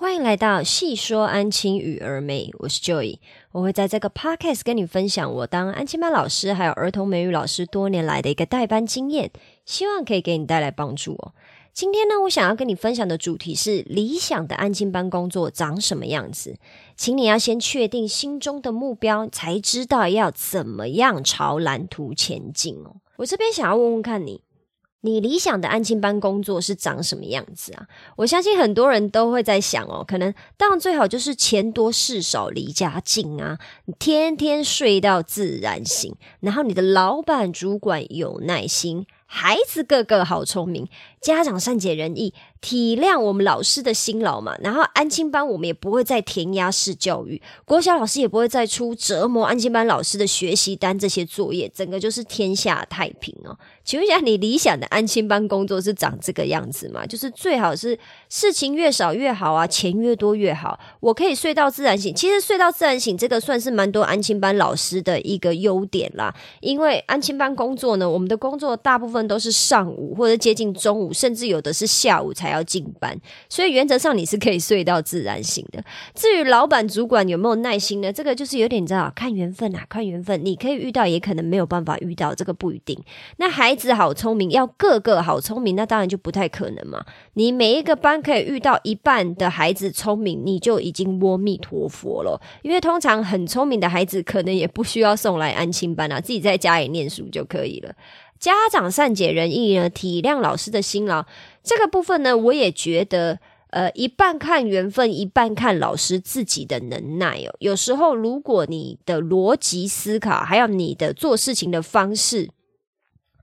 欢迎来到细说安亲与儿美，我是 Joy，我会在这个 podcast 跟你分享我当安亲班老师还有儿童美语老师多年来的一个代班经验，希望可以给你带来帮助哦。今天呢，我想要跟你分享的主题是理想的安亲班工作长什么样子，请你要先确定心中的目标，才知道要怎么样朝蓝图前进哦。我这边想要问问看你。你理想的安亲班工作是长什么样子啊？我相信很多人都会在想哦，可能当然最好就是钱多事少离家近啊，你天天睡到自然醒，然后你的老板主管有耐心，孩子个个好聪明，家长善解人意。体谅我们老师的辛劳嘛，然后安亲班我们也不会再填鸭式教育，国小老师也不会再出折磨安亲班老师的学习单这些作业，整个就是天下太平哦。请问一下，你理想的安亲班工作是长这个样子吗？就是最好是事情越少越好啊，钱越多越好，我可以睡到自然醒。其实睡到自然醒这个算是蛮多安亲班老师的一个优点啦，因为安亲班工作呢，我们的工作大部分都是上午或者接近中午，甚至有的是下午才。要进班，所以原则上你是可以睡到自然醒的。至于老板、主管有没有耐心呢？这个就是有点你知道，看缘分啊，看缘分。你可以遇到，也可能没有办法遇到，这个不一定。那孩子好聪明，要个个好聪明，那当然就不太可能嘛。你每一个班可以遇到一半的孩子聪明，你就已经阿弥陀佛了。因为通常很聪明的孩子，可能也不需要送来安亲班啊，自己在家里念书就可以了。家长善解人意呢，体谅老师的辛劳，这个部分呢，我也觉得，呃，一半看缘分，一半看老师自己的能耐哦。有时候，如果你的逻辑思考，还有你的做事情的方式，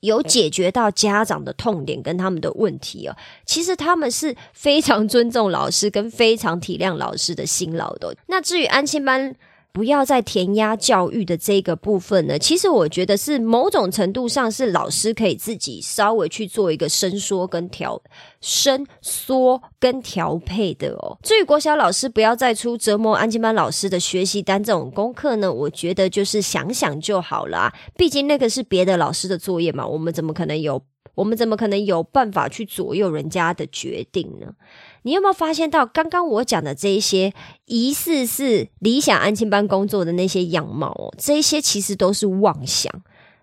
有解决到家长的痛点跟他们的问题哦，其实他们是非常尊重老师，跟非常体谅老师的辛劳的。那至于安心班。不要再填鸭教育的这个部分呢，其实我觉得是某种程度上是老师可以自己稍微去做一个伸缩跟调伸缩跟调配的哦。至于国小老师不要再出折磨安静班老师的学习单这种功课呢，我觉得就是想想就好了，毕竟那个是别的老师的作业嘛，我们怎么可能有？我们怎么可能有办法去左右人家的决定呢？你有没有发现到，刚刚我讲的这一些疑似是理想安亲班工作的那些样貌哦，这些其实都是妄想，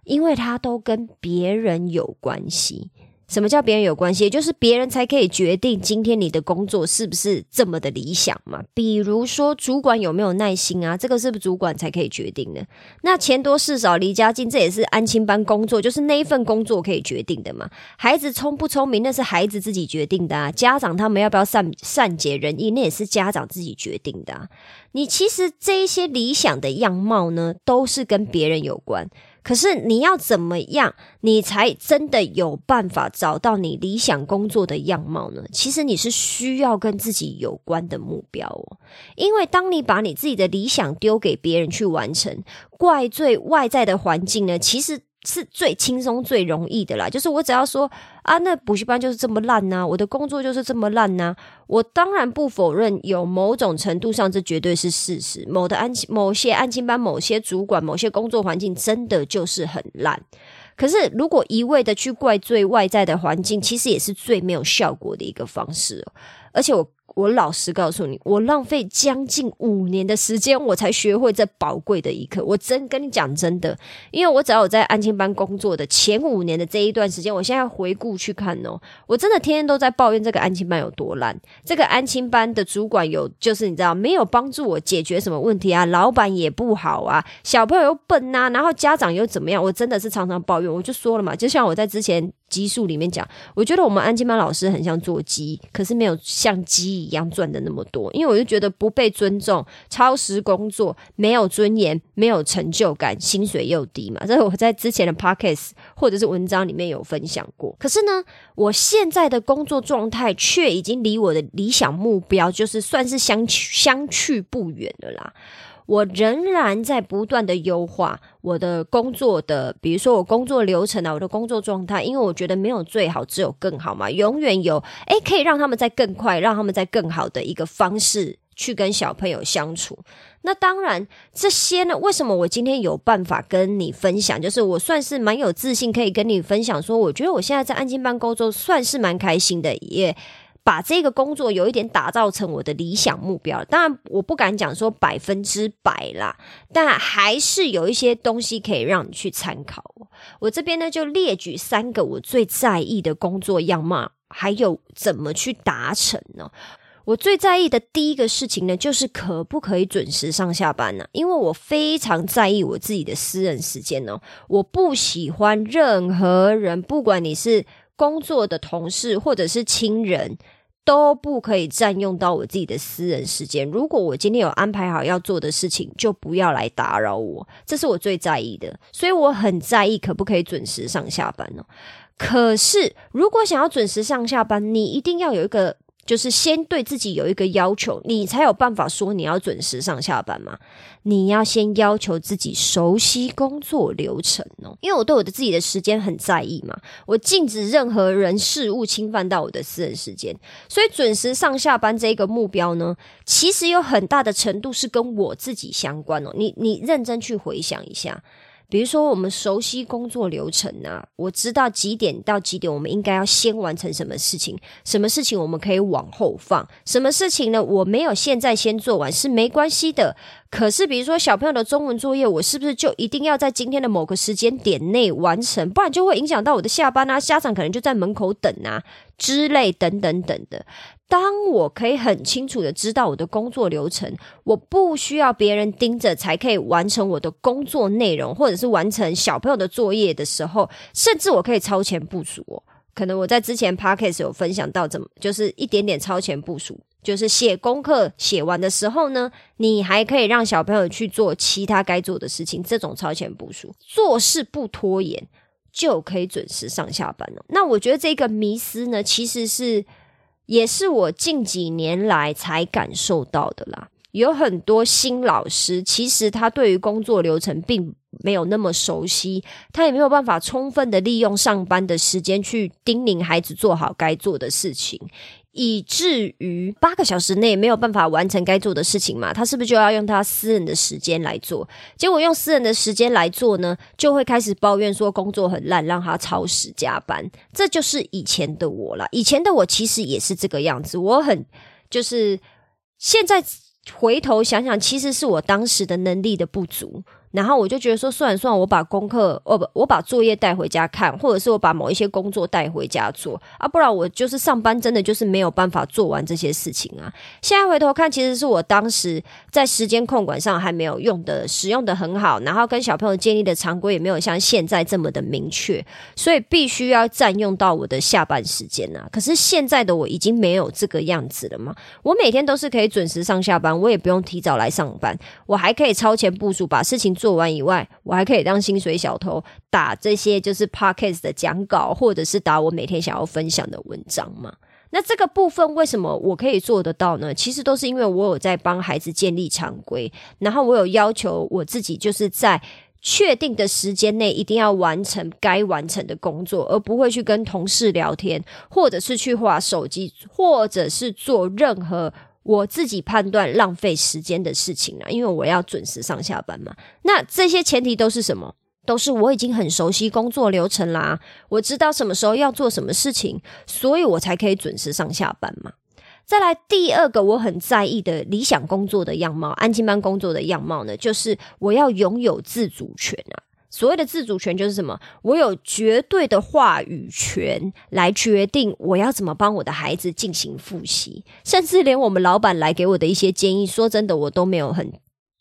因为它都跟别人有关系。什么叫别人有关系？也就是别人才可以决定今天你的工作是不是这么的理想嘛？比如说主管有没有耐心啊？这个是不是主管才可以决定的？那钱多事少离家近，这也是安亲班工作，就是那一份工作可以决定的嘛？孩子聪不聪明，那是孩子自己决定的啊。家长他们要不要善善解人意，那也是家长自己决定的啊。你其实这一些理想的样貌呢，都是跟别人有关。可是你要怎么样，你才真的有办法找到你理想工作的样貌呢？其实你是需要跟自己有关的目标哦，因为当你把你自己的理想丢给别人去完成，怪罪外在的环境呢，其实。是最轻松、最容易的啦。就是我只要说啊，那补习班就是这么烂呐，我的工作就是这么烂呐。我当然不否认，有某种程度上这绝对是事实。某的安某些安亲班、某些主管、某些工作环境真的就是很烂。可是如果一味的去怪罪外在的环境，其实也是最没有效果的一个方式。而且我。我老实告诉你，我浪费将近五年的时间，我才学会这宝贵的一课。我真跟你讲真的，因为我只要我在安亲班工作的前五年的这一段时间，我现在回顾去看哦，我真的天天都在抱怨这个安亲班有多烂。这个安亲班的主管有，就是你知道没有帮助我解决什么问题啊，老板也不好啊，小朋友又笨呐，然后家长又怎么样？我真的是常常抱怨。我就说了嘛，就像我在之前。基数里面讲，我觉得我们安静班老师很像做鸡，可是没有像鸡一样赚的那么多。因为我就觉得不被尊重，超时工作，没有尊严，没有成就感，薪水又低嘛。这是我在之前的 podcast 或者是文章里面有分享过。可是呢，我现在的工作状态却已经离我的理想目标，就是算是相相去不远了啦。我仍然在不断的优化我的工作的，比如说我工作流程啊，我的工作状态，因为我觉得没有最好，只有更好嘛。永远有诶，可以让他们在更快，让他们在更好的一个方式去跟小朋友相处。那当然，这些呢，为什么我今天有办法跟你分享？就是我算是蛮有自信，可以跟你分享说，我觉得我现在在安静班工作算是蛮开心的，也。把这个工作有一点打造成我的理想目标。当然，我不敢讲说百分之百啦，但还是有一些东西可以让你去参考。我这边呢，就列举三个我最在意的工作样貌，还有怎么去达成呢？我最在意的第一个事情呢，就是可不可以准时上下班呢？因为我非常在意我自己的私人时间哦，我不喜欢任何人，不管你是工作的同事或者是亲人，都不可以占用到我自己的私人时间。如果我今天有安排好要做的事情，就不要来打扰我，这是我最在意的。所以我很在意可不可以准时上下班呢。可是如果想要准时上下班，你一定要有一个。就是先对自己有一个要求，你才有办法说你要准时上下班嘛。你要先要求自己熟悉工作流程哦，因为我对我的自己的时间很在意嘛，我禁止任何人事物侵犯到我的私人时间，所以准时上下班这个目标呢，其实有很大的程度是跟我自己相关哦。你你认真去回想一下。比如说，我们熟悉工作流程啊，我知道几点到几点我们应该要先完成什么事情，什么事情我们可以往后放，什么事情呢？我没有现在先做完是没关系的。可是，比如说小朋友的中文作业，我是不是就一定要在今天的某个时间点内完成？不然就会影响到我的下班啊，家长可能就在门口等啊之类等等等的。当我可以很清楚的知道我的工作流程，我不需要别人盯着才可以完成我的工作内容，或者是完成小朋友的作业的时候，甚至我可以超前部署。哦可能我在之前 podcast 有分享到，怎么就是一点点超前部署。就是写功课写完的时候呢，你还可以让小朋友去做其他该做的事情。这种超前部署，做事不拖延，就可以准时上下班了。那我觉得这个迷思呢，其实是也是我近几年来才感受到的啦。有很多新老师，其实他对于工作流程并没有那么熟悉，他也没有办法充分的利用上班的时间去叮咛孩子做好该做的事情。以至于八个小时内没有办法完成该做的事情嘛？他是不是就要用他私人的时间来做？结果用私人的时间来做呢，就会开始抱怨说工作很烂，让他超时加班。这就是以前的我了。以前的我其实也是这个样子。我很就是现在回头想想，其实是我当时的能力的不足。然后我就觉得说，算了算了，我把功课，哦不，我把作业带回家看，或者是我把某一些工作带回家做啊，不然我就是上班真的就是没有办法做完这些事情啊。现在回头看，其实是我当时在时间控管上还没有用的使用的很好，然后跟小朋友建立的常规也没有像现在这么的明确，所以必须要占用到我的下班时间啊。可是现在的我已经没有这个样子了嘛，我每天都是可以准时上下班，我也不用提早来上班，我还可以超前部署把事情。做完以外，我还可以当薪水小偷，打这些就是 podcast 的讲稿，或者是打我每天想要分享的文章嘛。那这个部分为什么我可以做得到呢？其实都是因为我有在帮孩子建立常规，然后我有要求我自己，就是在确定的时间内一定要完成该完成的工作，而不会去跟同事聊天，或者是去划手机，或者是做任何。我自己判断浪费时间的事情啊，因为我要准时上下班嘛。那这些前提都是什么？都是我已经很熟悉工作流程啦，我知道什么时候要做什么事情，所以我才可以准时上下班嘛。再来第二个我很在意的理想工作的样貌，安静班工作的样貌呢，就是我要拥有自主权啊。所谓的自主权就是什么？我有绝对的话语权来决定我要怎么帮我的孩子进行复习，甚至连我们老板来给我的一些建议，说真的，我都没有很，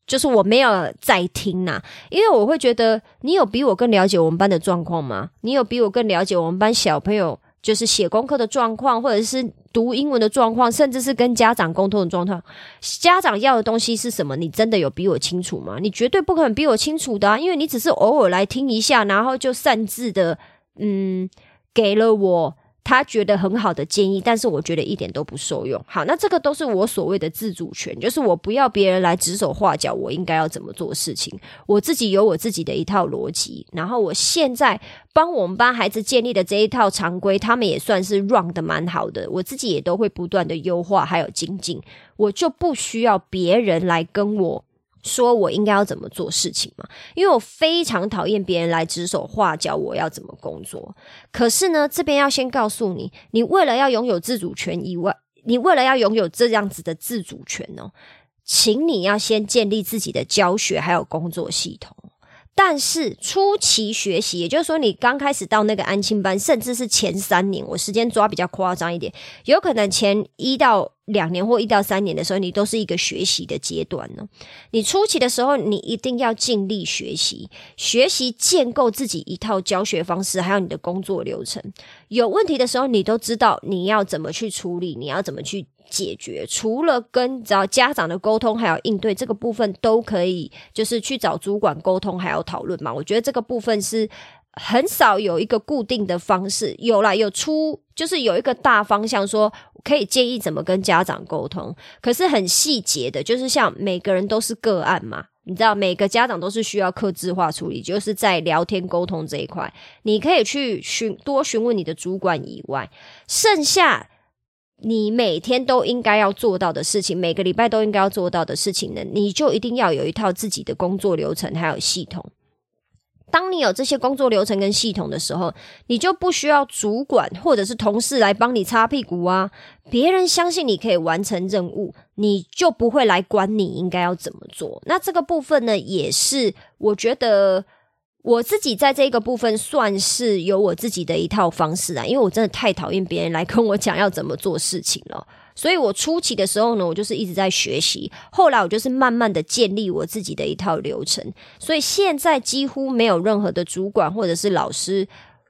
就是我没有在听呐，因为我会觉得你有比我更了解我们班的状况吗？你有比我更了解我们班小朋友？就是写功课的状况，或者是读英文的状况，甚至是跟家长沟通的状况。家长要的东西是什么？你真的有比我清楚吗？你绝对不可能比我清楚的，因为你只是偶尔来听一下，然后就擅自的，嗯，给了我。他觉得很好的建议，但是我觉得一点都不受用。好，那这个都是我所谓的自主权，就是我不要别人来指手画脚，我应该要怎么做事情，我自己有我自己的一套逻辑。然后我现在帮我们班孩子建立的这一套常规，他们也算是 run 的蛮好的，我自己也都会不断的优化还有精进，我就不需要别人来跟我说我应该要怎么做事情嘛？因为我非常讨厌别人来指手画脚，我要怎么工作。可是呢，这边要先告诉你，你为了要拥有自主权以外，你为了要拥有这样子的自主权哦，请你要先建立自己的教学还有工作系统。但是初期学习，也就是说，你刚开始到那个安亲班，甚至是前三年，我时间抓比较夸张一点，有可能前一到两年或一到三年的时候，你都是一个学习的阶段呢。你初期的时候，你一定要尽力学习，学习建构自己一套教学方式，还有你的工作流程。有问题的时候，你都知道你要怎么去处理，你要怎么去。解决除了跟找家长的沟通，还有应对这个部分都可以，就是去找主管沟通，还要讨论嘛。我觉得这个部分是很少有一个固定的方式，有啦，有出就是有一个大方向，说可以建议怎么跟家长沟通。可是很细节的，就是像每个人都是个案嘛，你知道每个家长都是需要克制化处理，就是在聊天沟通这一块，你可以去询多询问你的主管以外，剩下。你每天都应该要做到的事情，每个礼拜都应该要做到的事情呢，你就一定要有一套自己的工作流程还有系统。当你有这些工作流程跟系统的时候，你就不需要主管或者是同事来帮你擦屁股啊。别人相信你可以完成任务，你就不会来管你应该要怎么做。那这个部分呢，也是我觉得。我自己在这个部分算是有我自己的一套方式啊，因为我真的太讨厌别人来跟我讲要怎么做事情了，所以我初期的时候呢，我就是一直在学习，后来我就是慢慢的建立我自己的一套流程，所以现在几乎没有任何的主管或者是老师。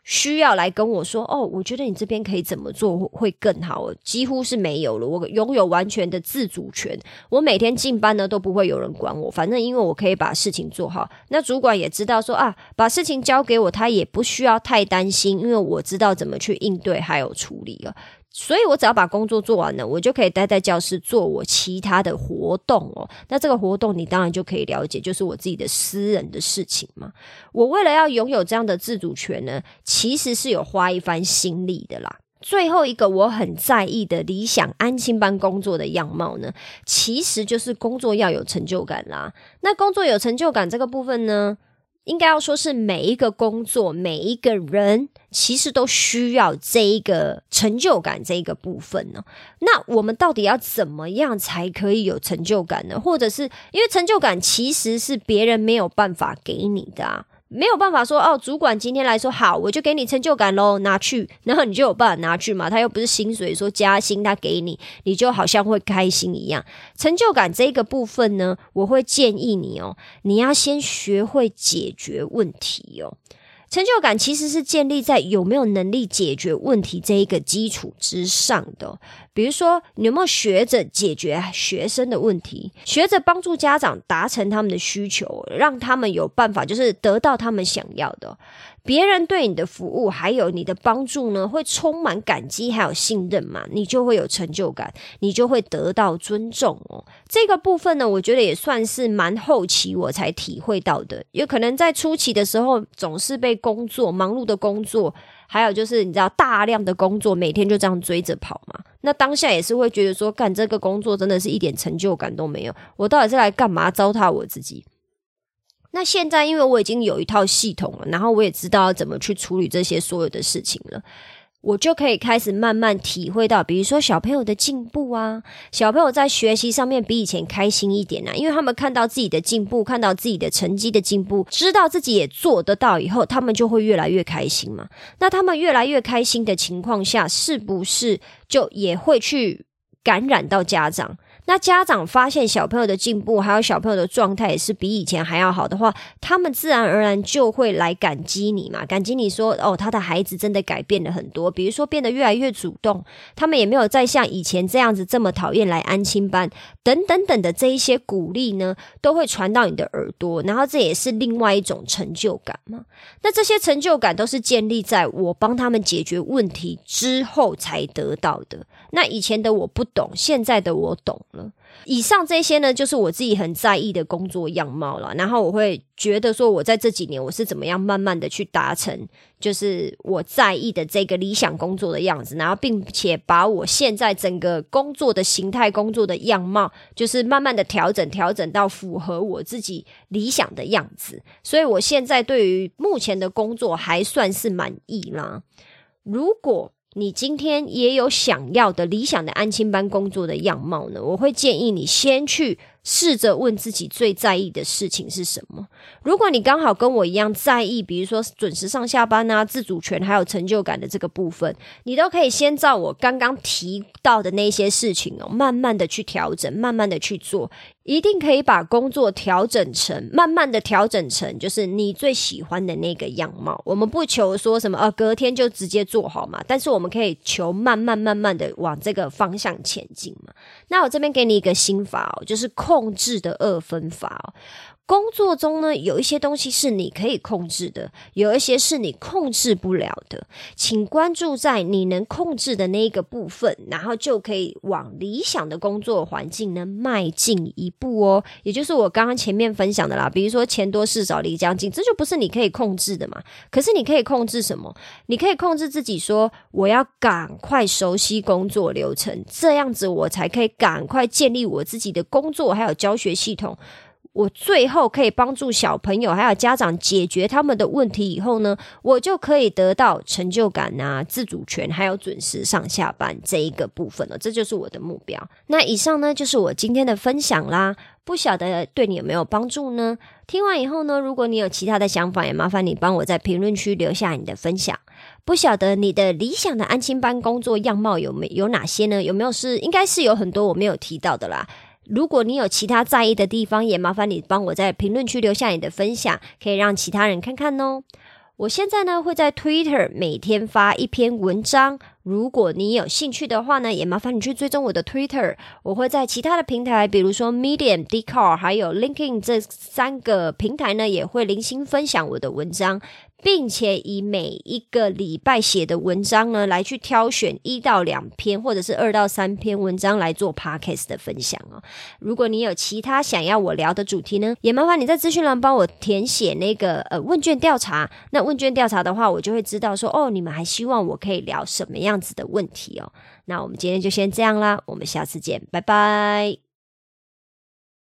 需要来跟我说哦，我觉得你这边可以怎么做会更好，几乎是没有了。我拥有完全的自主权，我每天进班呢都不会有人管我，反正因为我可以把事情做好。那主管也知道说啊，把事情交给我，他也不需要太担心，因为我知道怎么去应对还有处理了。所以，我只要把工作做完了，我就可以待在教室做我其他的活动哦。那这个活动，你当然就可以了解，就是我自己的私人的事情嘛。我为了要拥有这样的自主权呢，其实是有花一番心力的啦。最后一个我很在意的理想安心班工作的样貌呢，其实就是工作要有成就感啦。那工作有成就感这个部分呢？应该要说是每一个工作，每一个人其实都需要这一个成就感这一个部分呢。那我们到底要怎么样才可以有成就感呢？或者是因为成就感其实是别人没有办法给你的啊。没有办法说哦，主管今天来说好，我就给你成就感喽，拿去，然后你就有办法拿去嘛。他又不是薪水说加薪，他给你，你就好像会开心一样。成就感这个部分呢，我会建议你哦，你要先学会解决问题哦。成就感其实是建立在有没有能力解决问题这一个基础之上的。比如说，你有没有学着解决学生的问题，学着帮助家长达成他们的需求，让他们有办法，就是得到他们想要的。别人对你的服务还有你的帮助呢，会充满感激还有信任嘛，你就会有成就感，你就会得到尊重哦。这个部分呢，我觉得也算是蛮后期我才体会到的，有可能在初期的时候总是被工作忙碌的工作。还有就是，你知道大量的工作，每天就这样追着跑嘛？那当下也是会觉得说，干这个工作真的是一点成就感都没有。我到底是来干嘛？糟蹋我自己？那现在因为我已经有一套系统了，然后我也知道要怎么去处理这些所有的事情了。我就可以开始慢慢体会到，比如说小朋友的进步啊，小朋友在学习上面比以前开心一点啊，因为他们看到自己的进步，看到自己的成绩的进步，知道自己也做得到以后，他们就会越来越开心嘛。那他们越来越开心的情况下，是不是就也会去感染到家长？那家长发现小朋友的进步，还有小朋友的状态也是比以前还要好的话，他们自然而然就会来感激你嘛，感激你说哦，他的孩子真的改变了很多，比如说变得越来越主动，他们也没有再像以前这样子这么讨厌来安亲班，等等等的这一些鼓励呢，都会传到你的耳朵，然后这也是另外一种成就感嘛。那这些成就感都是建立在我帮他们解决问题之后才得到的。那以前的我不懂，现在的我懂。以上这些呢，就是我自己很在意的工作样貌了。然后我会觉得说，我在这几年我是怎么样慢慢的去达成，就是我在意的这个理想工作的样子。然后，并且把我现在整个工作的形态、工作的样貌，就是慢慢的调整、调整到符合我自己理想的样子。所以，我现在对于目前的工作还算是满意啦。如果你今天也有想要的理想的安亲班工作的样貌呢？我会建议你先去。试着问自己最在意的事情是什么。如果你刚好跟我一样在意，比如说准时上下班啊、自主权还有成就感的这个部分，你都可以先照我刚刚提到的那些事情哦，慢慢的去调整，慢慢的去做，一定可以把工作调整成，慢慢的调整成就是你最喜欢的那个样貌。我们不求说什么呃隔天就直接做好嘛，但是我们可以求慢慢慢慢的往这个方向前进嘛。那我这边给你一个心法哦，就是控。控制的二分法。工作中呢，有一些东西是你可以控制的，有一些是你控制不了的。请关注在你能控制的那一个部分，然后就可以往理想的工作环境呢迈进一步哦。也就是我刚刚前面分享的啦，比如说钱多事少离家近，这就不是你可以控制的嘛。可是你可以控制什么？你可以控制自己说，我要赶快熟悉工作流程，这样子我才可以赶快建立我自己的工作还有教学系统。我最后可以帮助小朋友还有家长解决他们的问题以后呢，我就可以得到成就感啊、自主权，还有准时上下班这一个部分了。这就是我的目标。那以上呢，就是我今天的分享啦。不晓得对你有没有帮助呢？听完以后呢，如果你有其他的想法，也麻烦你帮我在评论区留下你的分享。不晓得你的理想的安亲班工作样貌有没有哪些呢？有没有是应该是有很多我没有提到的啦。如果你有其他在意的地方，也麻烦你帮我在评论区留下你的分享，可以让其他人看看哦。我现在呢会在 Twitter 每天发一篇文章，如果你有兴趣的话呢，也麻烦你去追踪我的 Twitter。我会在其他的平台，比如说 Medium、d c a r 还有 LinkedIn 这三个平台呢，也会零星分享我的文章。并且以每一个礼拜写的文章呢，来去挑选一到两篇，或者是二到三篇文章来做 podcast 的分享哦。如果你有其他想要我聊的主题呢，也麻烦你在资讯栏帮我填写那个呃问卷调查。那问卷调查的话，我就会知道说哦，你们还希望我可以聊什么样子的问题哦。那我们今天就先这样啦，我们下次见，拜拜。